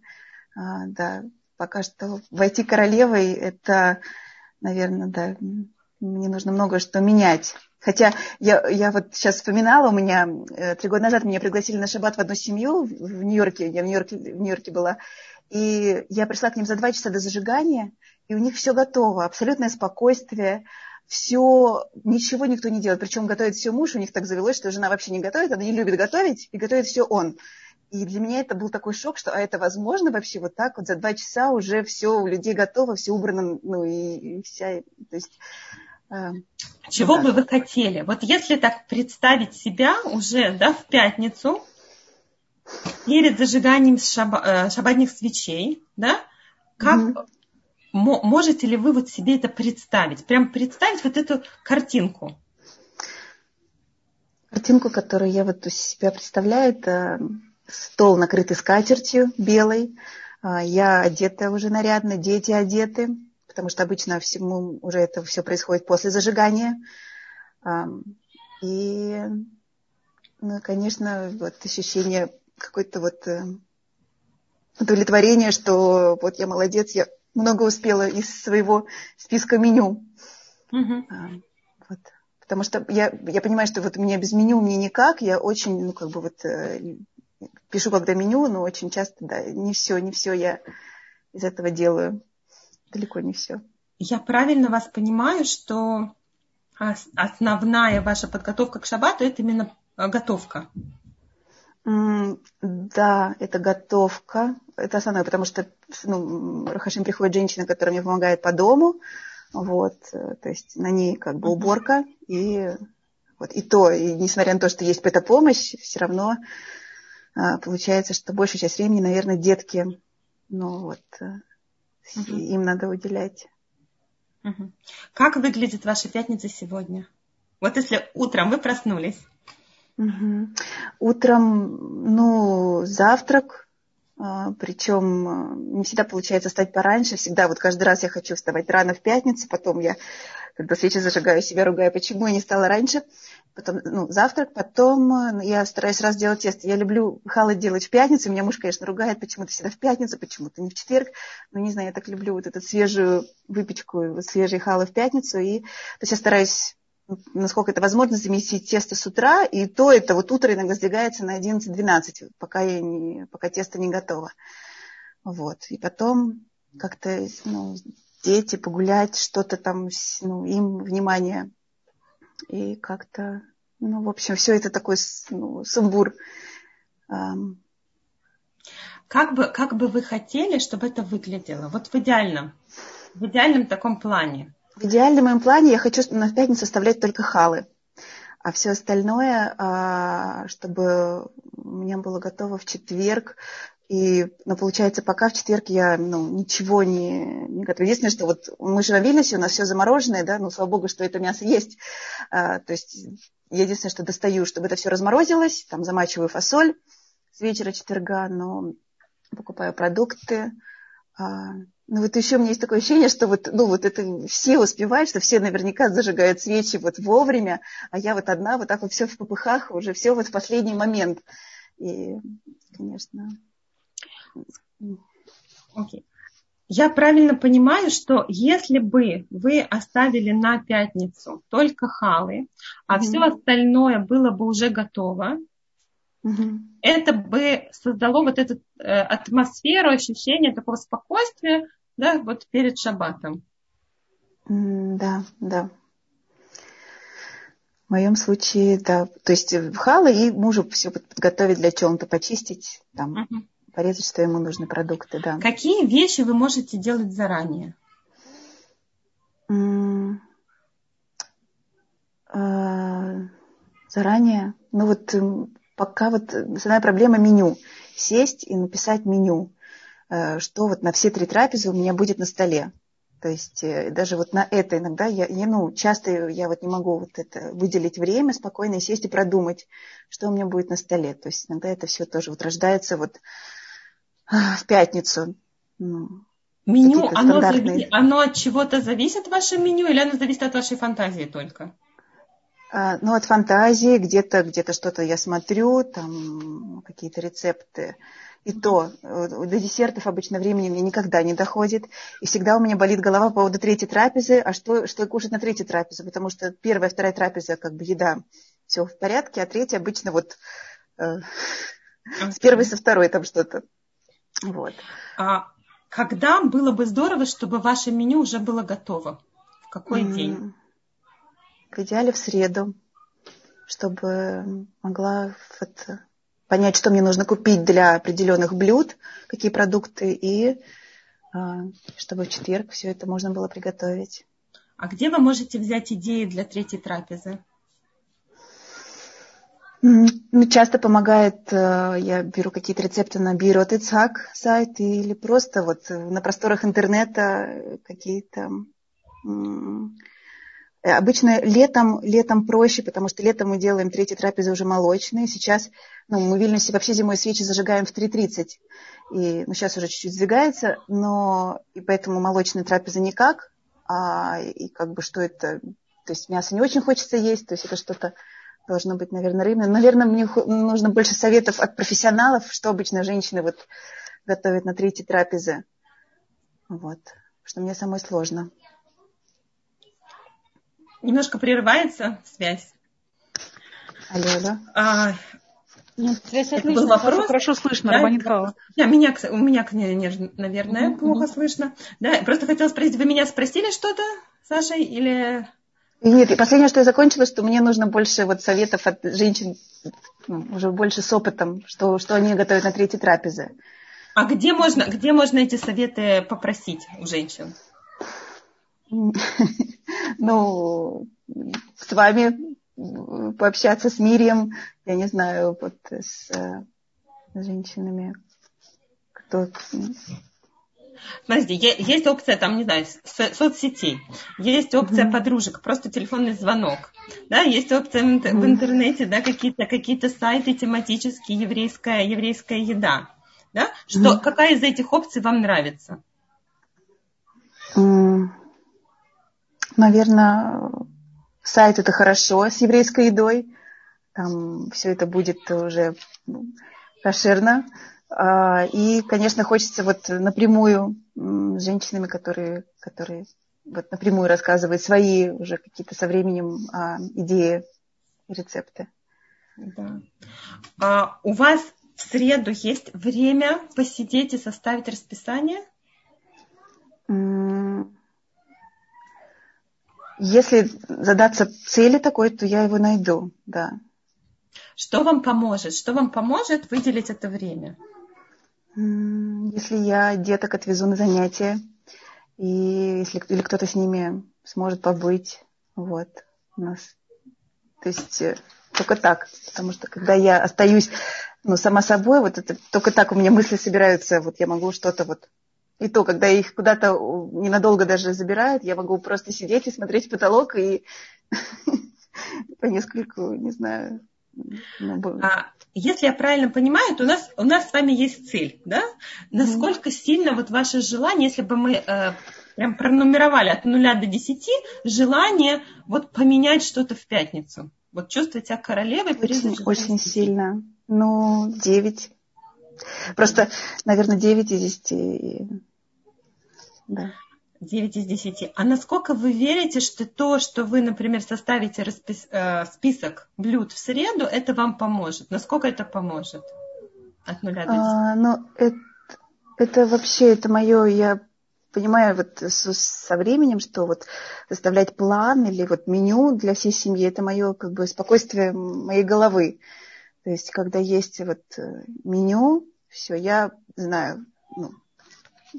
А, да, пока что войти королевой, это, наверное, да, мне нужно много что менять. Хотя я, я вот сейчас вспоминала, у меня э, три года назад меня пригласили на шаббат в одну семью в Нью-Йорке, я в Нью-Йорке, в Нью-Йорке была, и я пришла к ним за два часа до зажигания, и у них все готово, абсолютное спокойствие, все, ничего никто не делает. Причем готовит все муж, у них так завелось, что жена вообще не готовит, она не любит готовить, и готовит все он. И для меня это был такой шок, что а это возможно вообще вот так вот за два часа уже все у людей готово, все убрано, ну и, и вся, то есть... Э, Чего ну, бы вы хотели? Вот если так представить себя уже да, в пятницу, перед зажиганием шаба, э, шабатных свечей, да, как mm можете ли вы вот себе это представить? Прям представить вот эту картинку. Картинку, которую я вот у себя представляю, это стол накрытый скатертью белой, а, я одета уже нарядно, дети одеты, потому что обычно всему уже это все происходит после зажигания. И, ну, конечно, вот ощущение какое-то вот э, удовлетворения, что вот я молодец, я много успела из своего списка меню. Mm-hmm. Вот. Потому что я, я понимаю, что вот у меня без меню мне никак, я очень, ну, как бы вот э, пишу когда меню, но очень часто, да, не все, не все я из этого делаю. Далеко не все. Я правильно вас понимаю, что основная ваша подготовка к шабату это именно э, готовка. Да, это готовка. Это основное, потому что ну, Рахашим приходит женщина, которая мне помогает по дому. Вот, э, то есть на ней как бы уборка. И, вот, и то, и несмотря на то, что есть эта помощь, все равно а, получается, что большую часть времени, наверное, детки, ну вот, угу. им надо уделять. Угу. Как выглядит ваша пятница сегодня? Вот если утром вы проснулись. Угу. Утром, ну, завтрак, а, причем а, не всегда получается встать пораньше, всегда вот каждый раз я хочу вставать рано в пятницу, потом я, когда свечи зажигаю, себя ругаю, почему я не стала раньше потом ну, завтрак, потом э, я стараюсь раз делать тесто. Я люблю халы делать в пятницу. Меня муж, конечно, ругает, почему-то всегда в пятницу, почему-то не в четверг. Но не знаю, я так люблю вот эту свежую выпечку, свежие халы в пятницу. И то есть я стараюсь насколько это возможно, замесить тесто с утра, и то это вот утро иногда сдвигается на 11-12, пока, я не, пока тесто не готово. Вот. И потом как-то ну, дети погулять, что-то там, ну, им внимание и как-то, ну, в общем, все это такой ну, сумбур. Как бы, как бы вы хотели, чтобы это выглядело? Вот в идеальном, в идеальном таком плане. В идеальном моем плане я хочу на пятницу оставлять только халы. А все остальное, а, чтобы у меня было готово в четверг, и, ну, получается, пока в четверг я, ну, ничего не, не готовлю. Единственное, что вот мы живем в Вильнюсе, у нас все замороженное, да, ну, слава богу, что это мясо есть. А, то есть, единственное, что достаю, чтобы это все разморозилось, там замачиваю фасоль с вечера четверга, но покупаю продукты. А, ну, вот еще у меня есть такое ощущение, что вот, ну, вот это все успевают, что все наверняка зажигают свечи вот вовремя, а я вот одна, вот так вот все в попыхах, уже все вот в последний момент. И, конечно, Окей. Я правильно понимаю, что если бы вы оставили на пятницу только халы, а mm-hmm. все остальное было бы уже готово, mm-hmm. это бы создало вот эту э, атмосферу, ощущение такого спокойствия, да, вот перед шаббатом. Mm, да, да. В моем случае, да. То есть халы и мужу все подготовить для чего-то, почистить, там, uh-huh порезать, что ему нужны продукты, да. Какие вещи вы можете делать заранее? А, заранее? Ну вот пока вот основная проблема меню. Сесть и написать меню, э, что вот на все три трапезы у меня будет на столе. То есть э, даже вот на это иногда я, я ну, часто я вот не могу вот это выделить время спокойно сесть и продумать, что у меня будет на столе. То есть иногда это все тоже вот рождается вот в пятницу. Ну, меню, оно, зави... оно от чего-то зависит, ваше меню, или оно зависит от вашей фантазии только? А, ну, от фантазии, где-то где что-то я смотрю, там какие-то рецепты. И то э, до десертов обычно времени мне никогда не доходит. И всегда у меня болит голова по поводу третьей трапезы. А что, что кушать на третьей трапезе? Потому что первая, вторая трапеза, как бы еда, все в порядке, а третья обычно вот э, с первой, со второй там что-то. Вот. А когда было бы здорово, чтобы ваше меню уже было готово? В какой mm. день? В идеале в среду, чтобы могла вот понять, что мне нужно купить для определенных блюд, какие продукты, и а, чтобы в четверг все это можно было приготовить. А где вы можете взять идеи для третьей трапезы? Ну, часто помогает, э, я беру какие-то рецепты на Бирот Ицхак сайт или просто вот на просторах интернета какие-то Э, обычно летом, летом проще, потому что летом мы делаем третьи трапезы уже молочные. Сейчас ну, мы в Вильнюсе вообще зимой свечи зажигаем в 3.30. И ну, сейчас уже чуть-чуть сдвигается, но и поэтому молочные трапезы никак. А, и как бы что это... То есть мясо не очень хочется есть, то есть это что-то должно быть, наверное, рыбное. Наверное, мне нужно больше советов от профессионалов, что обычно женщины вот готовят на третьи трапезы. Вот. Что мне самой сложно. Немножко прерывается связь. Алло, да? А, нет, связь это отлично, был вопрос. Хорошо, хорошо слышно, да, Романитхава. Да, меня, у меня, наверное, mm-hmm. плохо слышно. Да, просто хотела спросить, вы меня спросили что-то, Саша, или... Нет, последнее, что я закончила, что мне нужно больше вот советов от женщин, ну, уже больше с опытом, что, что они готовят на третьей трапезе. А где можно, где можно эти советы попросить у женщин? ну, с вами пообщаться с Мирием, я не знаю, вот с, с женщинами, кто... Подожди, есть опция, там, не знаю, соцсетей, есть опция mm-hmm. подружек, просто телефонный звонок, да, есть опция mm-hmm. в интернете, да, какие-то какие сайты тематические, еврейская, еврейская еда, да, что, mm-hmm. какая из этих опций вам нравится? Mm наверное, сайт это хорошо с еврейской едой. Там все это будет уже ну, кошерно. А, и, конечно, хочется вот напрямую с женщинами, которые, которые вот напрямую рассказывают свои уже какие-то со временем а, идеи и рецепты. Да. А у вас в среду есть время посидеть и составить расписание? Если задаться цели такой, то я его найду, да. Что вам поможет? Что вам поможет выделить это время? Если я деток отвезу на занятия, и если или кто-то с ними сможет побыть, вот, у нас. То есть э, только так, потому что когда я остаюсь, ну, сама собой, вот это только так у меня мысли собираются, вот я могу что-то вот и то, когда их куда-то ненадолго даже забирают, я могу просто сидеть и смотреть в потолок и по нескольку, не знаю. Ну, а, если я правильно понимаю, то у нас, у нас с вами есть цель, да? Насколько mm-hmm. сильно вот ваше желание, если бы мы э, прям пронумеровали от нуля до десяти, желание вот поменять что-то в пятницу? Вот чувствовать себя королевой. Очень, очень сильно. Ну, девять. Просто, наверное, 9 из 10. Да. 9 из 10. А насколько вы верите, что то, что вы, например, составите распис, э, список блюд в среду, это вам поможет? Насколько это поможет? От нуля до 10. А, ну, это, это вообще, это мое, я понимаю вот со, со временем, что вот составлять план или вот меню для всей семьи, это мое как бы спокойствие моей головы. То есть, когда есть вот э, меню, все, я знаю, ну,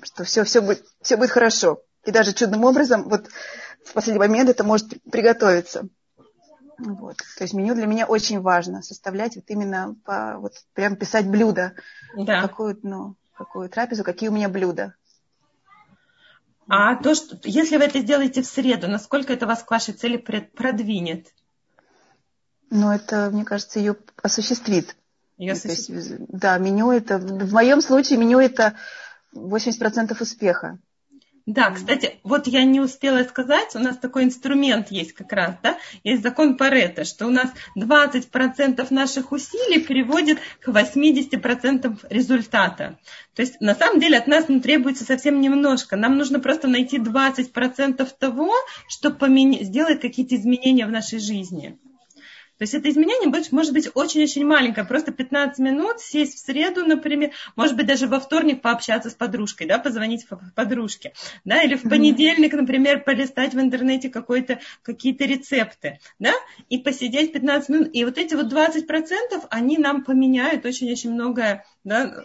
что все, все, будет, все будет хорошо. И даже чудным образом вот в последний момент это может приготовиться. Вот. То есть меню для меня очень важно составлять вот именно по, вот прям писать блюдо. Да. Какую, ну, какую трапезу, какие у меня блюда. А то, что, если вы это сделаете в среду, насколько это вас к вашей цели продвинет? Ну, это, мне кажется, ее осуществит. Ее осуществит. Есть, да, меню это, в моем случае меню это 80% успеха. Да, кстати, вот я не успела сказать, у нас такой инструмент есть как раз, да, есть закон Паретта, что у нас 20% наших усилий приводит к 80% результата. То есть на самом деле от нас ну, требуется совсем немножко. Нам нужно просто найти 20% того, что поменя... сделает какие-то изменения в нашей жизни. То есть это изменение может быть очень-очень маленькое, просто 15 минут сесть в среду, например, может быть даже во вторник пообщаться с подружкой, да, позвонить подружке, да, или в понедельник, например, полистать в интернете какие-то рецепты, да, и посидеть 15 минут. И вот эти вот 20%, они нам поменяют очень-очень многое да,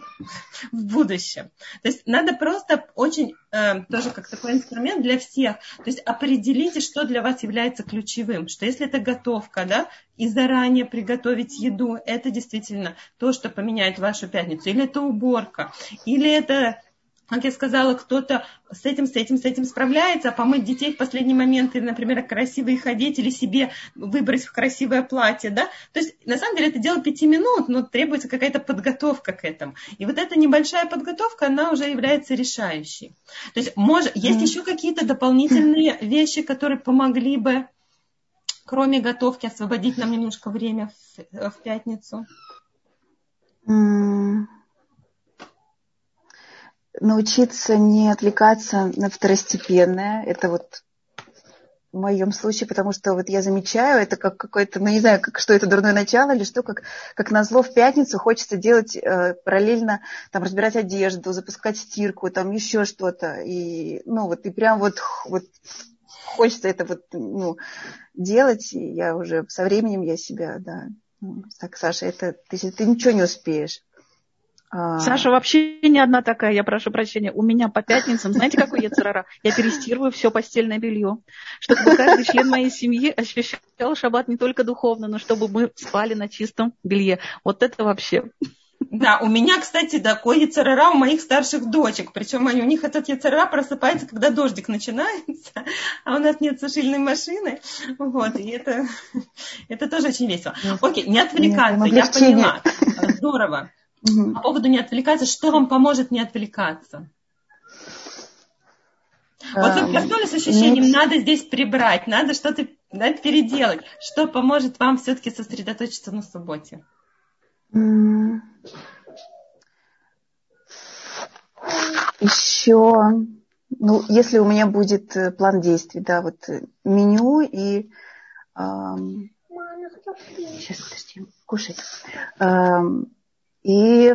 в будущем. То есть надо просто очень, э, тоже как такой инструмент для всех, то есть определите, что для вас является ключевым, что если это готовка, да, и заранее приготовить еду, это действительно то, что поменяет вашу пятницу, или это уборка, или это как я сказала, кто-то с этим, с этим, с этим справляется, а помыть детей в последний момент, или, например, красиво их одеть, или себе выбрать в красивое платье, да, то есть, на самом деле, это дело пяти минут, но требуется какая-то подготовка к этому. И вот эта небольшая подготовка, она уже является решающей. То есть, может, есть еще какие-то дополнительные вещи, которые помогли бы, кроме готовки, освободить нам немножко время в, в пятницу? Научиться не отвлекаться на второстепенное. Это вот в моем случае, потому что вот я замечаю, это как какое-то, ну не знаю, как, что это дурное начало или что, как, как назло в пятницу хочется делать э, параллельно, там, разбирать одежду, запускать стирку, там еще что-то. И, ну вот, и прям вот, вот хочется это вот, ну, делать. И я уже со временем я себя, да, ну, так, Саша, это ты, ты ничего не успеешь. А. Саша вообще не одна такая, я прошу прощения. У меня по пятницам, знаете, какой я царара? Я перестирываю все постельное белье, чтобы каждый член моей семьи ощущал шаббат не только духовно, но чтобы мы спали на чистом белье. Вот это вообще. Да, у меня, кстати, такой яцерара у моих старших дочек. Причем они, у них этот яцерара просыпается, когда дождик начинается, а у нас нет сушильной машины. Вот, и это, это тоже очень весело. Окей, не отвлекаться, я поняла. Здорово. Угу. По поводу не отвлекаться, что вам поможет не отвлекаться? Вот вы проснулись с ощущением, надо здесь прибрать, надо что-то да, переделать. Что поможет вам все-таки сосредоточиться на субботе? Еще, ну, если у меня будет э, план действий, да, вот э, меню и эм, сейчас, подожди, кушать. Эм, и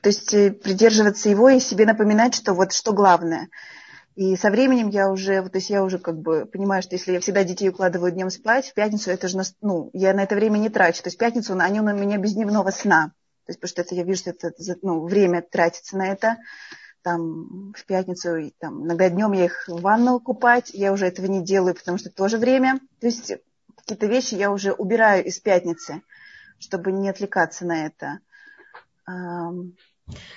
то есть э, придерживаться его и себе напоминать, что вот что главное. И со временем я уже, то есть я уже как бы понимаю, что если я всегда детей укладываю днем спать, в пятницу это же, ну, я на это время не трачу. То есть в пятницу они у меня без дневного сна. То есть потому что это, я вижу, что это ну, время тратится на это. Там в пятницу, и, там, иногда днем я их в ванну купать, я уже этого не делаю, потому что тоже время. То есть какие-то вещи я уже убираю из пятницы чтобы не отвлекаться на это.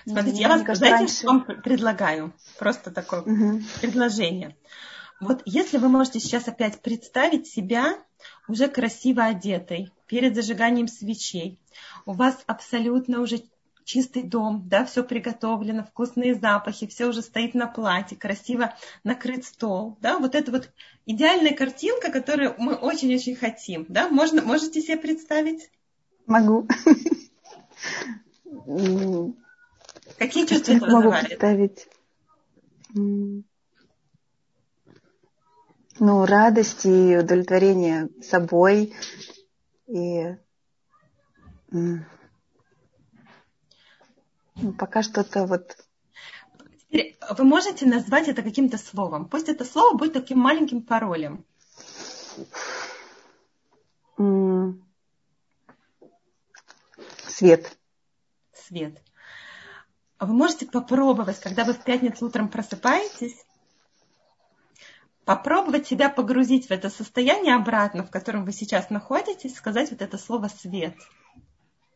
Смотрите, я вас, знаете, раньше... что вам предлагаю? Просто такое угу. предложение. Вот если вы можете сейчас опять представить себя уже красиво одетой, перед зажиганием свечей, у вас абсолютно уже чистый дом, да, все приготовлено, вкусные запахи, все уже стоит на платье, красиво накрыт стол, да, вот это вот идеальная картинка, которую мы очень-очень хотим, да, можно, можете себе представить? Могу. Какие чувства это могу представить? Ну, радость и удовлетворение собой. И ну, пока что-то вот Теперь вы можете назвать это каким-то словом. Пусть это слово будет таким маленьким паролем. Свет. Свет. Вы можете попробовать, когда вы в пятницу утром просыпаетесь, попробовать себя погрузить в это состояние обратно, в котором вы сейчас находитесь, сказать вот это слово «свет».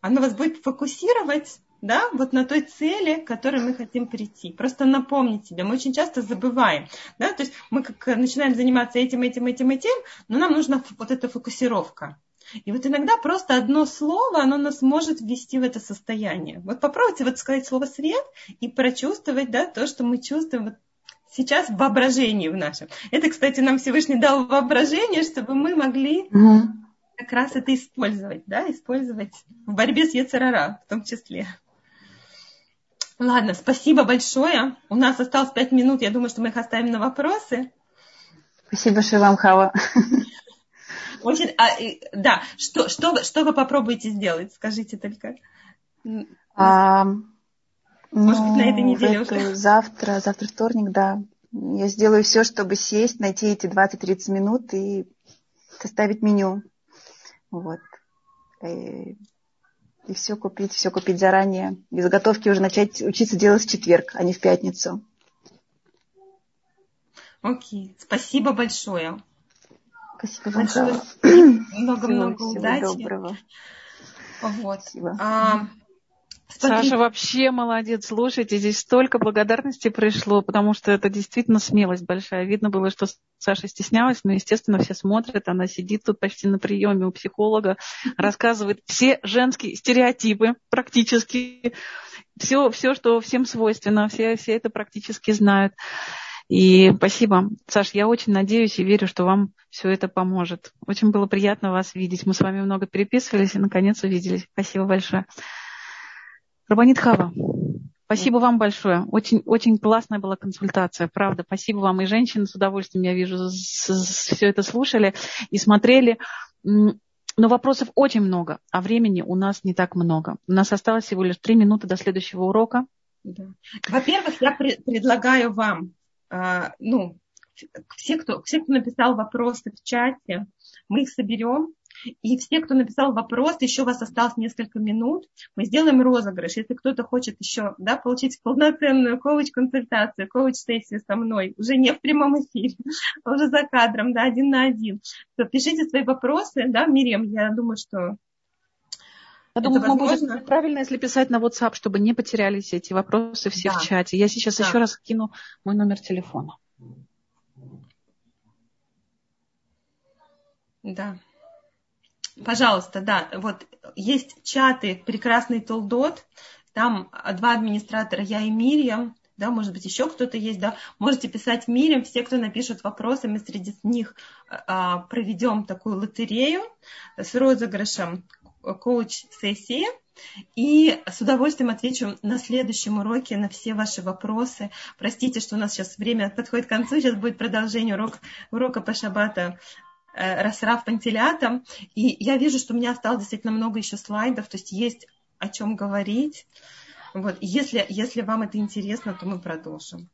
Оно вас будет фокусировать да, вот на той цели, к которой мы хотим прийти. Просто напомнить себе. Мы очень часто забываем. Да? То есть мы как начинаем заниматься этим, этим, этим, этим, но нам нужна вот эта фокусировка. И вот иногда просто одно слово, оно нас может ввести в это состояние. Вот попробуйте вот сказать слово свет и прочувствовать да, то, что мы чувствуем вот сейчас в воображении в нашем. Это, кстати, нам Всевышний дал воображение, чтобы мы могли угу. как раз это использовать, да, использовать в борьбе с Ецерара в том числе. Ладно, спасибо большое. У нас осталось пять минут. Я думаю, что мы их оставим на вопросы. Спасибо вам, Хава. Очень, а, да, что, что, что вы попробуете сделать? Скажите только. А, Может ну, быть, на этой ну, неделе эту, уже? Завтра, завтра вторник, да. Я сделаю все, чтобы сесть, найти эти 20-30 минут и составить меню. Вот. И, и все купить, все купить заранее. И заготовки уже начать учиться делать в четверг, а не в пятницу. Окей, спасибо большое. Спасибо большое. Много-много удачи. Доброго. Вот. Спасибо. А, Саша вообще молодец. Слушайте, здесь столько благодарности пришло, потому что это действительно смелость большая. Видно было, что Саша стеснялась, но, естественно, все смотрят. Она сидит тут почти на приеме у психолога, рассказывает все женские стереотипы практически. Все, все что всем свойственно, все, все это практически знают. И спасибо. Саш, я очень надеюсь и верю, что вам все это поможет. Очень было приятно вас видеть. Мы с вами много переписывались и наконец увиделись. Спасибо большое. Рабанит Хава, спасибо вам большое. Очень, очень классная была консультация, правда. Спасибо вам. И женщины с удовольствием, я вижу, все это слушали и смотрели. Но вопросов очень много, а времени у нас не так много. У нас осталось всего лишь три минуты до следующего урока. Да. Во-первых, я предлагаю вам ну, все кто, все, кто написал вопросы в чате, мы их соберем. И все, кто написал вопрос, еще у вас осталось несколько минут, мы сделаем розыгрыш. Если кто-то хочет еще да, получить полноценную коуч-консультацию, коуч-сессию со мной, уже не в прямом эфире, а уже за кадром, да, один на один, то пишите свои вопросы, да, Мирем, я думаю, что я думаю, мы будет правильно, если писать на WhatsApp, чтобы не потерялись эти вопросы все да. в чате. Я сейчас да. еще раз кину мой номер телефона. Да. Пожалуйста, да. Вот есть чаты прекрасный Толдот. Там два администратора, я и Мирьям да, может быть, еще кто-то есть, да, можете писать мирем, все, кто напишет вопросы, мы среди них а, проведем такую лотерею с розыгрышем коуч-сессии. И с удовольствием отвечу на следующем уроке на все ваши вопросы. Простите, что у нас сейчас время подходит к концу. Сейчас будет продолжение урок, урока по шаббата э, Расраф Пантелятом. И я вижу, что у меня осталось действительно много еще слайдов, то есть есть о чем говорить. Вот. Если, если вам это интересно, то мы продолжим.